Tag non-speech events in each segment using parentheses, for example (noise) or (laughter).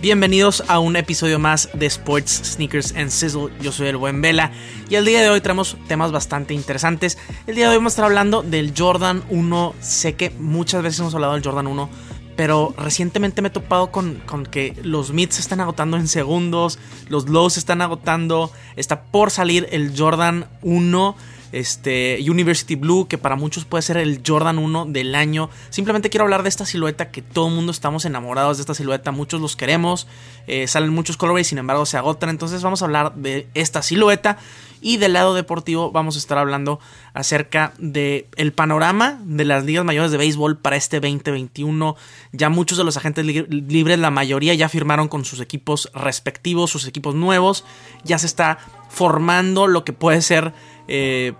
Bienvenidos a un episodio más de Sports, Sneakers and Sizzle. Yo soy el buen Vela y el día de hoy traemos temas bastante interesantes. El día de hoy vamos a estar hablando del Jordan 1. Sé que muchas veces hemos hablado del Jordan 1, pero recientemente me he topado con, con que los mids se están agotando en segundos, los lows se están agotando, está por salir el Jordan 1 este University Blue, que para muchos puede ser el Jordan 1 del año. Simplemente quiero hablar de esta silueta que todo el mundo estamos enamorados de esta silueta, muchos los queremos, eh, salen muchos colores, sin embargo se agotan. Entonces vamos a hablar de esta silueta. Y del lado deportivo vamos a estar hablando acerca de el panorama de las ligas mayores de béisbol para este 2021. Ya muchos de los agentes libres, la mayoría ya firmaron con sus equipos respectivos, sus equipos nuevos. Ya se está formando lo que puede ser eh,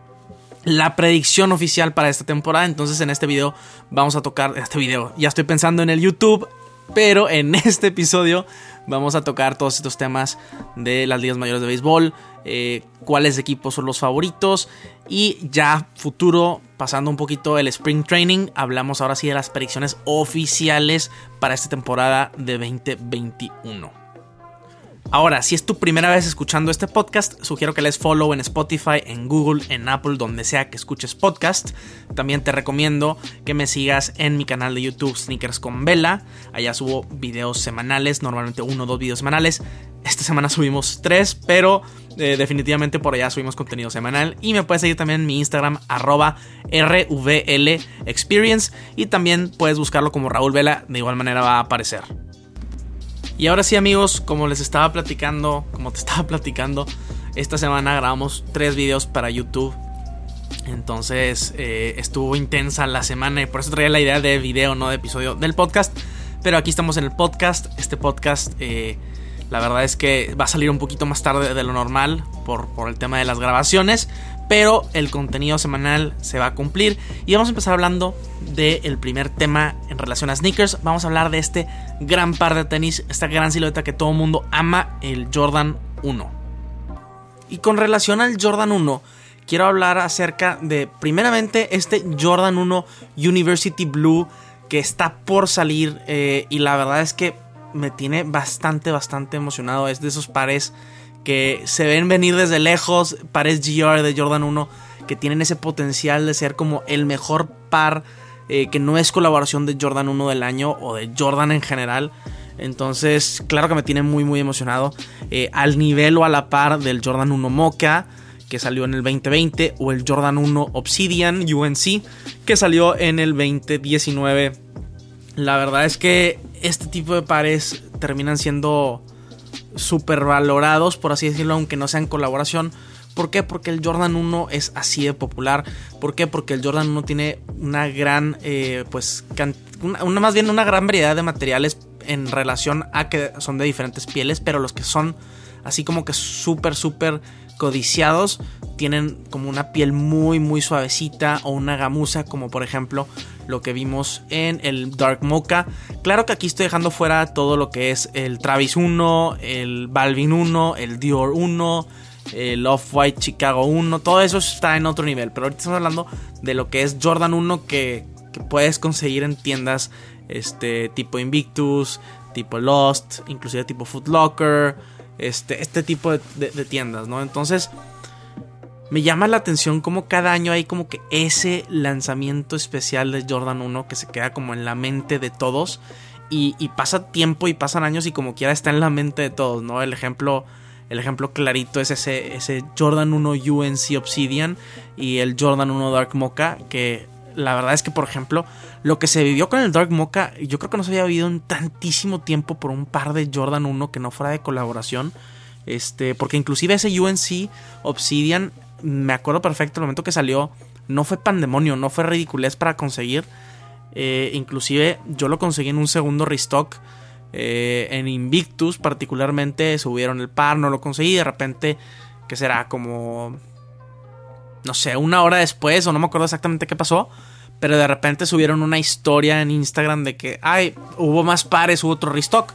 la predicción oficial para esta temporada. Entonces en este video vamos a tocar, este video ya estoy pensando en el YouTube, pero en (laughs) este episodio vamos a tocar todos estos temas de las ligas mayores de béisbol, eh, cuáles equipos son los favoritos y ya futuro, pasando un poquito el Spring Training, hablamos ahora sí de las predicciones oficiales para esta temporada de 2021. Ahora, si es tu primera vez escuchando este podcast, sugiero que les follow en Spotify, en Google, en Apple, donde sea que escuches podcast. También te recomiendo que me sigas en mi canal de YouTube Sneakers con Vela. Allá subo videos semanales, normalmente uno o dos videos semanales. Esta semana subimos tres, pero eh, definitivamente por allá subimos contenido semanal. Y me puedes seguir también en mi Instagram, arroba RVL Experience. Y también puedes buscarlo como Raúl Vela, de igual manera va a aparecer. Y ahora sí amigos, como les estaba platicando, como te (laughs) estaba platicando, esta semana grabamos tres videos para YouTube. Entonces eh, estuvo intensa la semana y por eso traía la idea de video, no de episodio del podcast. Pero aquí estamos en el podcast. Este podcast, eh, la verdad es que va a salir un poquito más tarde de lo normal por, por el tema de las grabaciones pero el contenido semanal se va a cumplir y vamos a empezar hablando del primer tema en relación a sneakers. Vamos a hablar de este gran par de tenis, esta gran silueta que todo el mundo ama, el Jordan 1. Y con relación al Jordan 1, quiero hablar acerca de primeramente este Jordan 1 University Blue que está por salir eh, y la verdad es que me tiene bastante, bastante emocionado. Es de esos pares que se ven venir desde lejos, pares GR de Jordan 1, que tienen ese potencial de ser como el mejor par eh, que no es colaboración de Jordan 1 del año o de Jordan en general. Entonces, claro que me tiene muy, muy emocionado. Eh, al nivel o a la par del Jordan 1 Mocha, que salió en el 2020, o el Jordan 1 Obsidian UNC, que salió en el 2019. La verdad es que este tipo de pares terminan siendo super valorados, por así decirlo, aunque no sean colaboración. ¿Por qué? Porque el Jordan 1 es así de popular. ¿Por qué? Porque el Jordan 1 tiene una gran, eh, pues, una, más bien una gran variedad de materiales en relación a que son de diferentes pieles, pero los que son así como que súper, súper codiciados tienen como una piel muy, muy suavecita o una gamuza, como por ejemplo lo que vimos en el Dark Mocha. Claro que aquí estoy dejando fuera todo lo que es el Travis 1, el Balvin 1, el Dior 1, el Off-White Chicago 1, todo eso está en otro nivel. Pero ahorita estamos hablando de lo que es Jordan 1 que, puedes conseguir en tiendas este, tipo Invictus, tipo Lost, inclusive tipo Foot Locker, este, este tipo de, de tiendas, ¿no? Entonces me llama la atención como cada año hay como que ese lanzamiento especial de Jordan 1 que se queda como en la mente de todos y, pasa tiempo y pasan años y como quiera está en la mente de todos, ¿no? El ejemplo, el ejemplo clarito es ese, ese Jordan 1 UNC Obsidian y el Jordan 1 Dark Mocha que la verdad es que por ejemplo lo que se vivió con el Dark Mocha yo creo que no se había vivido en tantísimo tiempo por un par de Jordan 1 que no fuera de colaboración. Este, porque inclusive ese UNC Obsidian me acuerdo perfecto el momento que salió, no fue pandemonio, no fue ridiculez para conseguir. Eh, inclusive yo lo conseguí en un segundo restock. Eh, en Invictus particularmente subieron el par, no lo conseguí. De repente, que será como... No sé, una hora después o no me acuerdo exactamente qué pasó. pero de repente subieron una historia en Instagram de que, ay, hubo más pares, hubo otro restock.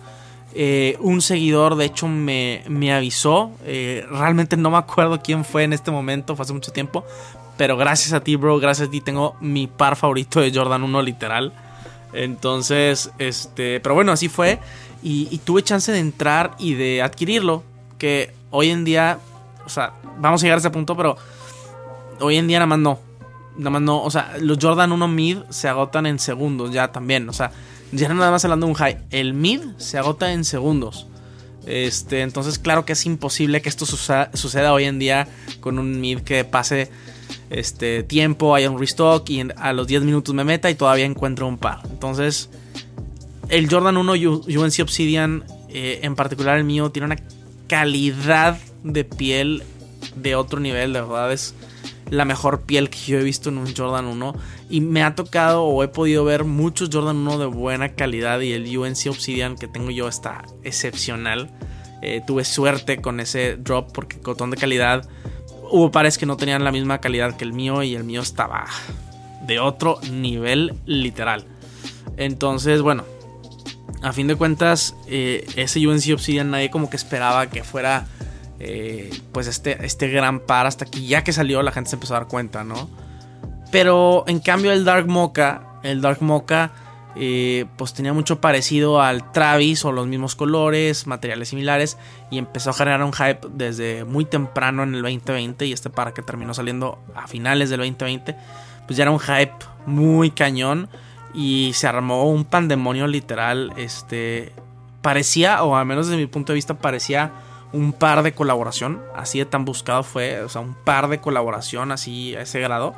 Eh, un seguidor, de hecho, me, me avisó. Eh, realmente no me acuerdo quién fue en este momento, fue hace mucho tiempo. Pero gracias a ti, bro, gracias a ti tengo mi par favorito de Jordan 1, literal. Entonces, este, pero bueno, así fue. Y, y, tuve chance de entrar y de adquirirlo. Que hoy en día, o sea, vamos a llegar a ese punto, pero hoy en día nada más no. Nada más no, o sea, los Jordan 1 mid se agotan en segundos ya también. O sea, ya nada más hablando de un high. El mid se agota en segundos. Este, entonces, claro que es imposible que esto suceda, hoy en día con un mid que pase este tiempo, haya un restock y a los 10 minutos me meta y todavía encuentro un par. Entonces, el Jordan 1 UNC Obsidian, eh, en particular el mío, tiene una calidad de piel de otro nivel, de verdad es la mejor piel que yo he visto en un Jordan 1 y me ha tocado o he podido ver muchos Jordan 1 de buena calidad y el UNC Obsidian que tengo yo está excepcional. Eh, tuve suerte con ese drop porque cotón de calidad. Hubo pares que no tenían la misma calidad que el mío y el mío estaba de otro nivel literal. Entonces, bueno, a fin de cuentas, eh, ese UNC Obsidian nadie como que esperaba que fuera eh, pues este, este gran par hasta que ya que salió la gente se empezó a dar cuenta, ¿no? Pero en cambio el Dark Mocha, el Dark Mocha, eh, pues tenía mucho parecido al Travis o los mismos colores, materiales similares y empezó a generar un hype desde muy temprano en el 2020 y este par que terminó saliendo a finales del 2020, pues ya era un hype muy cañón y se armó un pandemonio literal, este parecía o al menos desde mi punto de vista parecía un par de colaboración, así de tan buscado fue, o sea, un par de colaboración así a ese grado.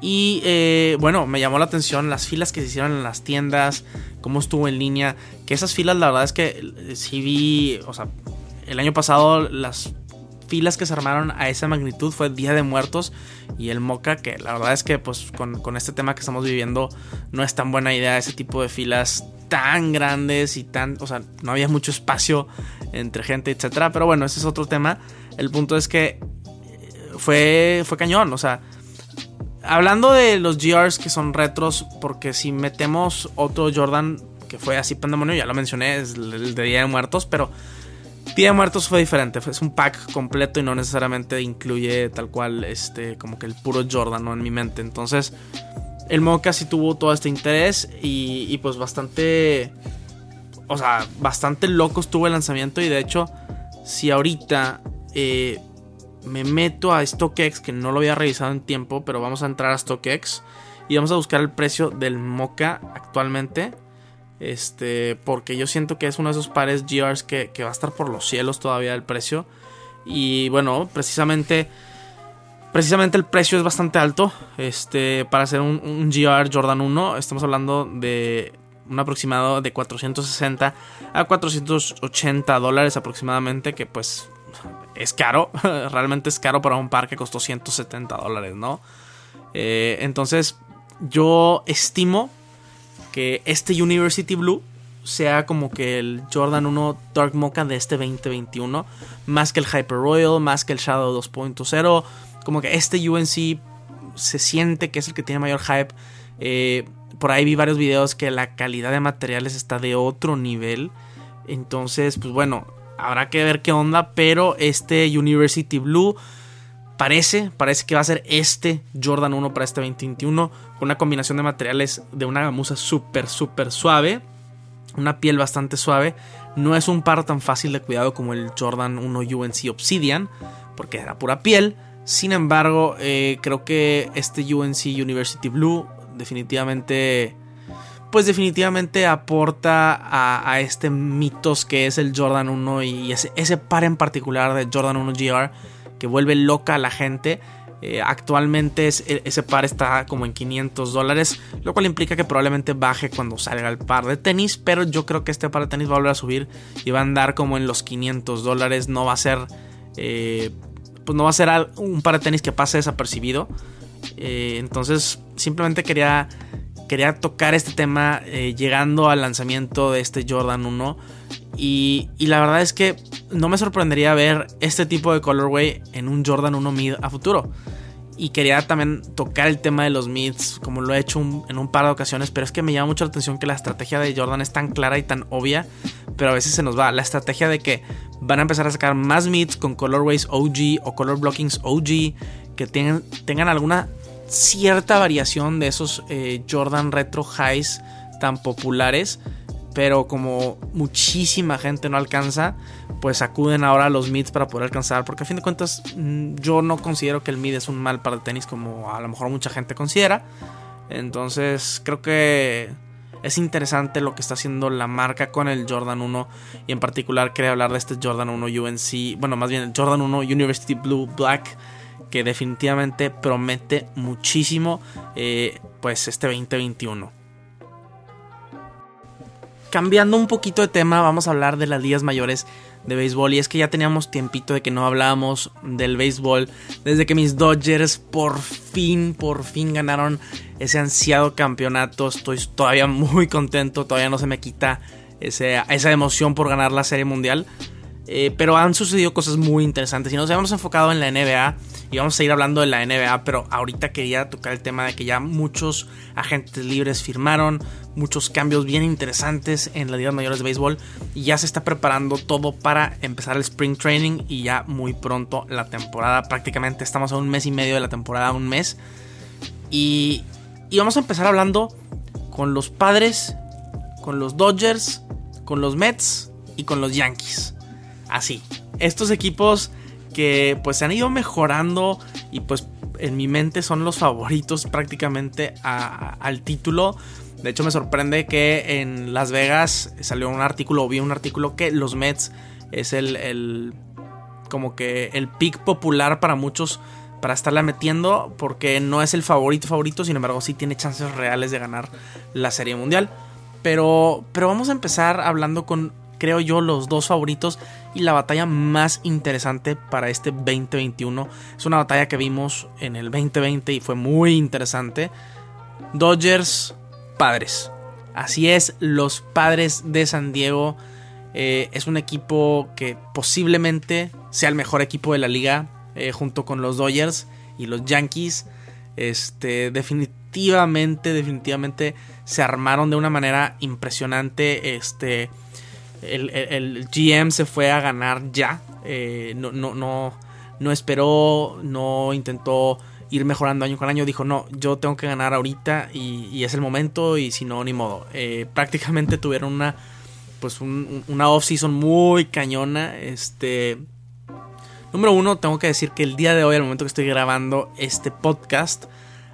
Y eh, bueno, me llamó la atención las filas que se hicieron en las tiendas, cómo estuvo en línea, que esas filas la verdad es que eh, sí vi, o sea, el año pasado las filas que se armaron a esa magnitud fue Día de Muertos y el Moca, que la verdad es que pues con, con este tema que estamos viviendo no es tan buena idea ese tipo de filas tan grandes y tan, o sea, no había mucho espacio entre gente, etcétera, pero bueno, ese es otro tema. El punto es que eh, fue fue cañón, o sea, hablando de los GRs que son retros, porque si metemos otro Jordan que fue así pandemonio, ya lo mencioné, es el de Día de Muertos, pero Día de Muertos fue diferente, es un pack completo y no necesariamente incluye tal cual este como que el puro Jordan ¿no? en mi mente. Entonces, el Mocha sí tuvo todo este interés y, pues bastante... O sea, bastante loco estuvo el lanzamiento y de hecho, si ahorita eh, me meto a StockX, que no lo había revisado en tiempo, pero vamos a entrar a StockX y vamos a buscar el precio del Mocha actualmente. Este, porque yo siento que es uno de esos pares GRs que, que va a estar por los cielos todavía el precio. Y bueno, precisamente Precisamente el precio es bastante alto. Este, para hacer un, GR Jordan 1, estamos hablando de un aproximado de 460 a 480 dólares aproximadamente, que pues es caro, (laughs) realmente es caro para un par que costó 170 dólares, ¿no? Eh, entonces, yo estimo que este University Blue sea como que el Jordan 1 Dark Mocha de este 2021, más que el Hyper Royal, más que el Shadow 2.0 como que este UNC se siente que es el que tiene mayor hype. Eh, por ahí vi varios videos que la calidad de materiales está de otro nivel. Entonces, pues bueno, habrá que ver qué onda. Pero este University Blue parece, parece que va a ser este Jordan 1 para este 2021. Con una combinación de materiales de una gamuza súper, súper suave. Una piel bastante suave. No es un par tan fácil de cuidado como el Jordan 1 UNC Obsidian. Porque era pura piel. Sin embargo, eh, creo que este UNC University Blue definitivamente, pues definitivamente aporta a, este mitos que es el Jordan 1 y ese, par en particular de Jordan 1 GR que vuelve loca a la gente. Eh, actualmente e, ese par está como en 500 dólares, lo cual implica que probablemente baje cuando salga el par de tenis, pero yo creo que este par de tenis va a volver a subir y va a andar como en los 500 dólares, no va a ser... Eh, pues no va a ser un par de tenis que pase desapercibido. Eh, entonces simplemente quería, quería tocar este tema eh, llegando al lanzamiento de este Jordan 1. Y, y, la verdad es que no me sorprendería ver este tipo de colorway en un Jordan 1 mid a futuro. Y quería también tocar el tema de los mids, como lo he hecho en un par de ocasiones, pero es que me llama mucho la atención que la estrategia de Jordan es tan clara y tan obvia, pero a veces se nos va. La estrategia de que van a empezar a sacar más mids con colorways OG o color blockings OG, que tengan, alguna cierta variación de esos eh, Jordan Retro Highs tan populares pero como muchísima gente no alcanza, pues acuden ahora a los mids para poder alcanzar, porque a fin de cuentas mm, yo no considero que el mid es un mal par de tenis como a lo mejor mucha gente considera. Entonces creo que es interesante lo que está haciendo la marca con el Jordan 1 y en particular quería hablar de este Jordan 1 UNC, bueno más bien el Jordan 1 University Blue Black que definitivamente promete muchísimo eh, pues este 2021. Cambiando un poquito de tema, vamos a hablar de las ligas mayores de béisbol. Y es que ya teníamos tiempito de que no hablábamos del béisbol. Desde que mis Dodgers por fin, por fin ganaron ese ansiado campeonato. Estoy todavía muy contento. Todavía no se me quita esa emoción por ganar la Serie Mundial. Eh, pero han sucedido cosas muy interesantes. Y nos hemos enfocado en la NBA y vamos a seguir hablando de la NBA, pero ahorita quería tocar el tema de que ya muchos agentes libres firmaron, muchos cambios bien interesantes en las ligas mayores de béisbol y ya se está preparando todo para empezar el spring training y ya muy pronto la temporada. Prácticamente estamos a un mes y medio de la temporada, un mes. Y, y vamos a empezar hablando con los padres, con los Dodgers, con los Mets y con los Yankees. Así, estos equipos que pues se han ido mejorando y pues en mi mente son los favoritos prácticamente al título. De hecho me sorprende que en Las Vegas salió un artículo, o vi un artículo que los Mets es el, el como que el pick popular para muchos para estarla metiendo porque no es el favorito favorito, sin embargo sí tiene chances reales de ganar la Serie Mundial. Pero, pero vamos a empezar hablando con creo yo, los dos favoritos y la batalla más interesante para este 2021. Es una batalla que vimos en el 2020 y fue muy interesante. Dodgers, padres. Así es, los padres de San Diego. Eh, es un equipo que posiblemente sea el mejor equipo de la liga eh, junto con los Dodgers y los Yankees. Este, definitivamente, definitivamente se armaron de una manera impresionante. Este, el, GM se fue a ganar ya. Eh, no, no, no, no esperó, no intentó ir mejorando año con año. Dijo, no, yo tengo que ganar ahorita y, es el momento y si no, ni modo. Eh, prácticamente tuvieron una, pues una off-season muy cañona. Este... Número uno, tengo que decir que el día de hoy, al momento que estoy grabando este podcast,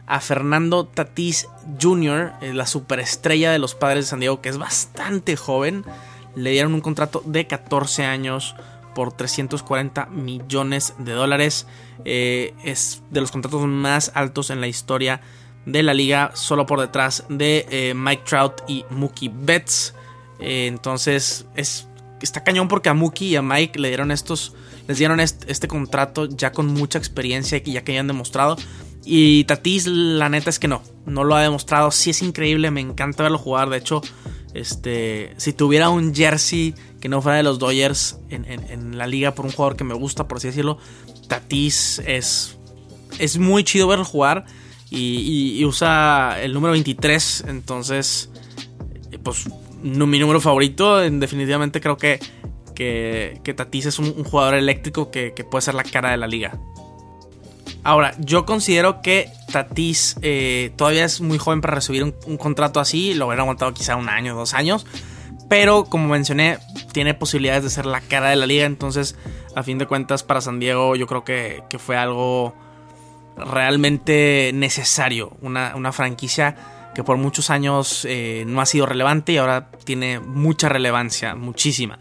a Fernando Tatís Jr., eh, la superestrella de los padres de San Diego, que es bastante joven le dieron un contrato de 14 años por 340 millones de dólares. Eh, es de los contratos más altos en la historia de la liga, solo por detrás de eh, Mike Trout y Mookie Betts. Eh, entonces es, está cañón porque a Mookie y a Mike le dieron estos, les dieron este, este contrato ya con mucha experiencia y ya que hayan demostrado. Y Tatis, la neta es que no, no lo ha demostrado. Sí es increíble, me encanta verlo jugar. De hecho, este, si tuviera un jersey que no fuera de los Dodgers en, la liga por un jugador que me gusta, por así decirlo, Tatis es, es muy chido verlo jugar y, usa el número 23. Entonces, pues mi número favorito, definitivamente creo que, que, Tatis es un, jugador eléctrico que puede ser la cara de la liga. Ahora, yo considero que Tatis eh, todavía es muy joven para recibir un, contrato así, lo hubiera aguantado quizá un año, dos años, pero como mencioné, tiene posibilidades de ser la cara de la liga, entonces a fin de cuentas para San Diego yo creo que, fue algo realmente necesario, una, franquicia que por muchos años eh, no ha sido relevante y ahora tiene mucha relevancia, muchísima.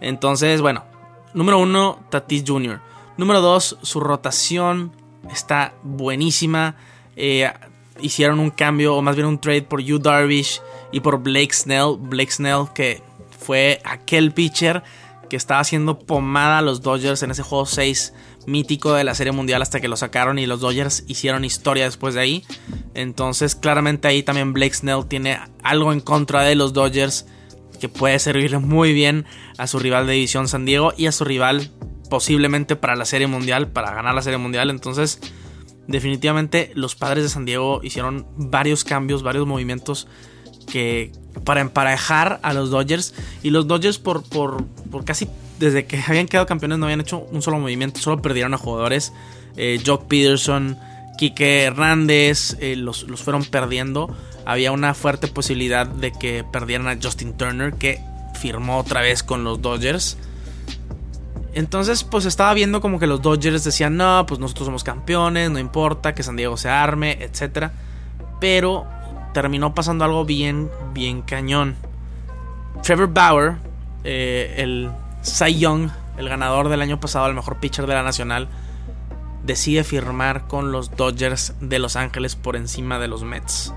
Entonces, bueno, número uno, Tatis Jr. Número dos, su rotación está buenísima. Eh, hicieron un cambio, o más bien un trade por Yu Darvish y por Blake Snell. Blake Snell, que fue aquel pitcher que estaba haciendo pomada a los Dodgers en ese juego 6 mítico de la Serie Mundial hasta que lo sacaron y los Dodgers hicieron historia después de ahí. Entonces, claramente ahí también Blake Snell tiene algo en contra de los Dodgers que puede servirle muy bien a su rival de división San Diego y a su rival posiblemente para la Serie Mundial, para ganar la Serie Mundial. Entonces, definitivamente los padres de San Diego hicieron varios cambios, varios movimientos que para emparejar a los Dodgers. Y los Dodgers por, por, casi desde que (laughs) habían quedado campeones no habían hecho un solo movimiento, solo perdieron a jugadores. Eh, Jock Peterson, Kike Hernández, eh, los, los fueron perdiendo. Había una fuerte posibilidad de que perdieran a Justin Turner, que firmó otra vez con los Dodgers. Entonces, pues estaba viendo como que los Dodgers decían, no, pues nosotros somos campeones, no importa que San Diego se arme, etc. Pero terminó pasando algo bien, bien cañón. Trevor Bauer, eh, el Cy Young, el ganador del año pasado, el mejor pitcher de la Nacional, decide firmar con los Dodgers de Los Ángeles por encima de los Mets.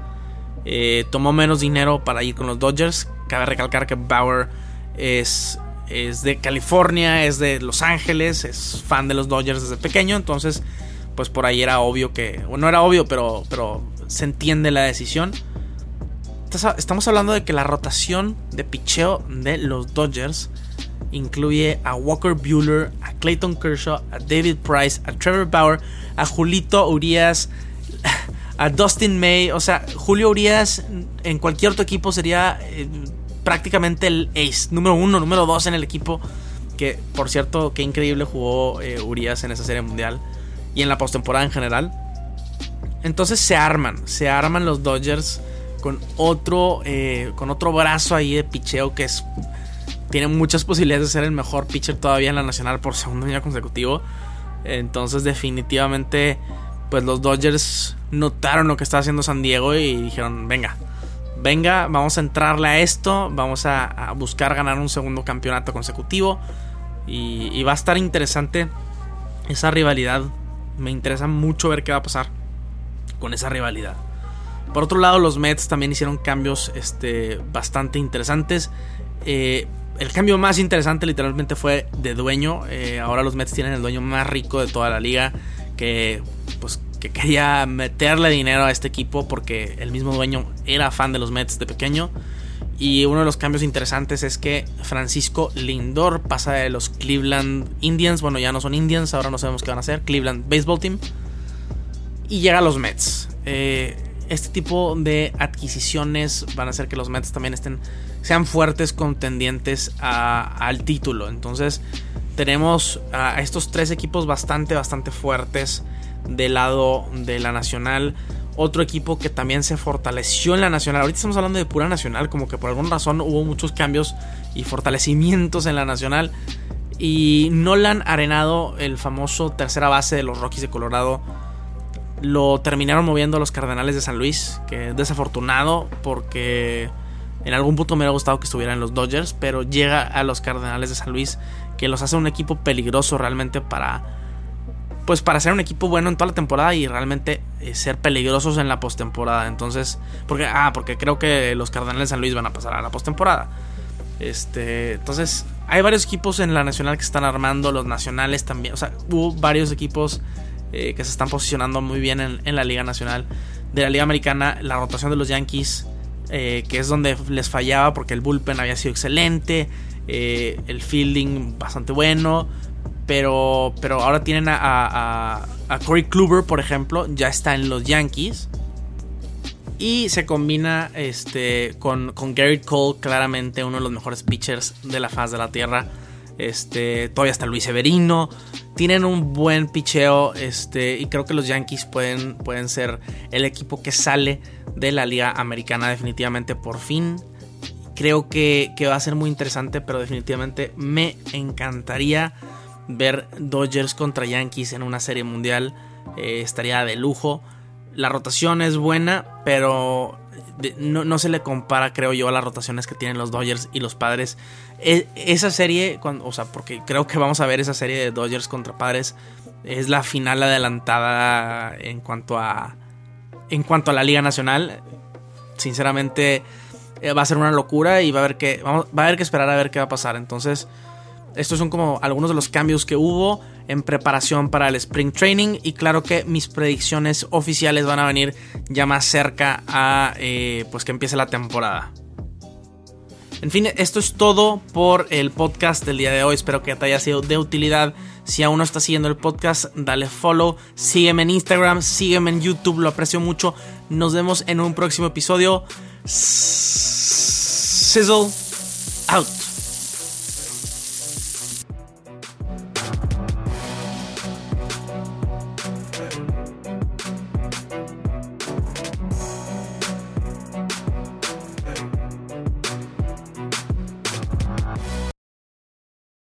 Eh, tomó menos dinero para ir con los Dodgers. Cabe recalcar que Bauer es es de California, es de Los Ángeles, es fan de los Dodgers desde pequeño, entonces pues por ahí era obvio que, bueno, no era obvio, pero, pero se entiende la decisión. Estamos hablando de que la rotación de picheo de los Dodgers incluye a Walker Bueller, a Clayton Kershaw, a David Price, a Trevor Bauer, a Julito Urias, (laughs) a Dustin May. O sea, Julio Urias en cualquier otro equipo sería eh, prácticamente el ace, número uno, número dos en el equipo. Que por cierto, qué increíble jugó eh, Urias en esa serie mundial y en la postemporada en general. Entonces se arman, se arman los Dodgers con otro, eh, con otro brazo ahí de picheo que es, tiene muchas posibilidades de ser el mejor pitcher todavía en la nacional por segundo año consecutivo. Entonces definitivamente, pues los Dodgers notaron lo que estaba haciendo San Diego y dijeron, venga, venga, vamos a entrarle a esto, vamos a, buscar ganar un segundo campeonato consecutivo y, va a estar interesante esa rivalidad. Me interesa mucho ver qué va a pasar con esa rivalidad. Por otro lado, los Mets también hicieron cambios este, bastante interesantes. Eh, el cambio más interesante literalmente fue de dueño. Eh, ahora los Mets tienen el dueño más rico de toda la liga. Que pues que quería meterle dinero a este equipo porque el mismo dueño era fan de los Mets de pequeño. Y uno de los cambios interesantes es que Francisco Lindor pasa de los Cleveland Indians, bueno ya no son Indians, ahora no sabemos qué van a hacer, Cleveland Baseball Team, y llega a los Mets. Eh, este tipo de adquisiciones van a hacer que los Mets también estén, sean fuertes contendientes al título. Entonces tenemos a estos tres equipos bastante, bastante fuertes del lado de la Nacional. Otro equipo que también se fortaleció en la Nacional. Ahorita estamos hablando de pura Nacional, como que por alguna razón hubo muchos cambios y fortalecimientos en la Nacional. Y Nolan Arenado, el famoso tercera base de los Rockies de Colorado, lo terminaron moviendo a los Cardenales de San Luis, que es desafortunado porque en algún punto me hubiera gustado que estuviera en los Dodgers, pero llega a los Cardenales de San Luis, que los hace un equipo peligroso realmente para pues para ser un equipo bueno en toda la temporada y realmente eh, ser peligrosos en la postemporada. Entonces, porque ah, porque creo que los Cardenales de San Luis van a pasar a la postemporada. Este, entonces hay varios equipos en la nacional que se están armando, los nacionales también, o sea, hubo varios equipos eh, que se están posicionando muy bien en, la liga nacional. De la liga americana, la rotación de los Yankees, eh, que es donde les fallaba porque el bullpen había sido excelente, el fielding bastante bueno, pero, pero ahora tienen a, Corey Kluber, por ejemplo, ya está en los Yankees. Y se combina este, con, con Garrett Cole, claramente uno de los mejores pitchers de la faz de la tierra. Este, todavía está Luis Severino. Tienen un buen picheo. Este, y creo que los Yankees pueden, pueden ser el equipo que sale de la Liga Americana definitivamente por fin. Creo que, que va a ser muy interesante, pero definitivamente me encantaría ver Dodgers contra Yankees en una serie mundial eh, estaría de lujo. La rotación es buena, pero no, se le compara, creo yo, a las rotaciones que tienen los Dodgers y los Padres. E, esa serie, o sea, porque creo que vamos a ver esa serie de Dodgers contra Padres, es la final adelantada en cuanto a en cuanto a la Liga Nacional. Sinceramente, eh, va a ser una locura y va a haber que va a haber que esperar a ver qué va a pasar. Entonces, estos son como algunos de los cambios que hubo en preparación para el Spring Training y claro que mis predicciones oficiales van a venir ya más cerca a eh, pues que empiece la temporada. En fin, esto es todo por el podcast del día de hoy. Espero que te haya sido de utilidad. Si aún no estás siguiendo el podcast, dale follow. Sígueme en Instagram, sígueme en YouTube, lo aprecio mucho. Nos vemos en un próximo episodio. Sizzle.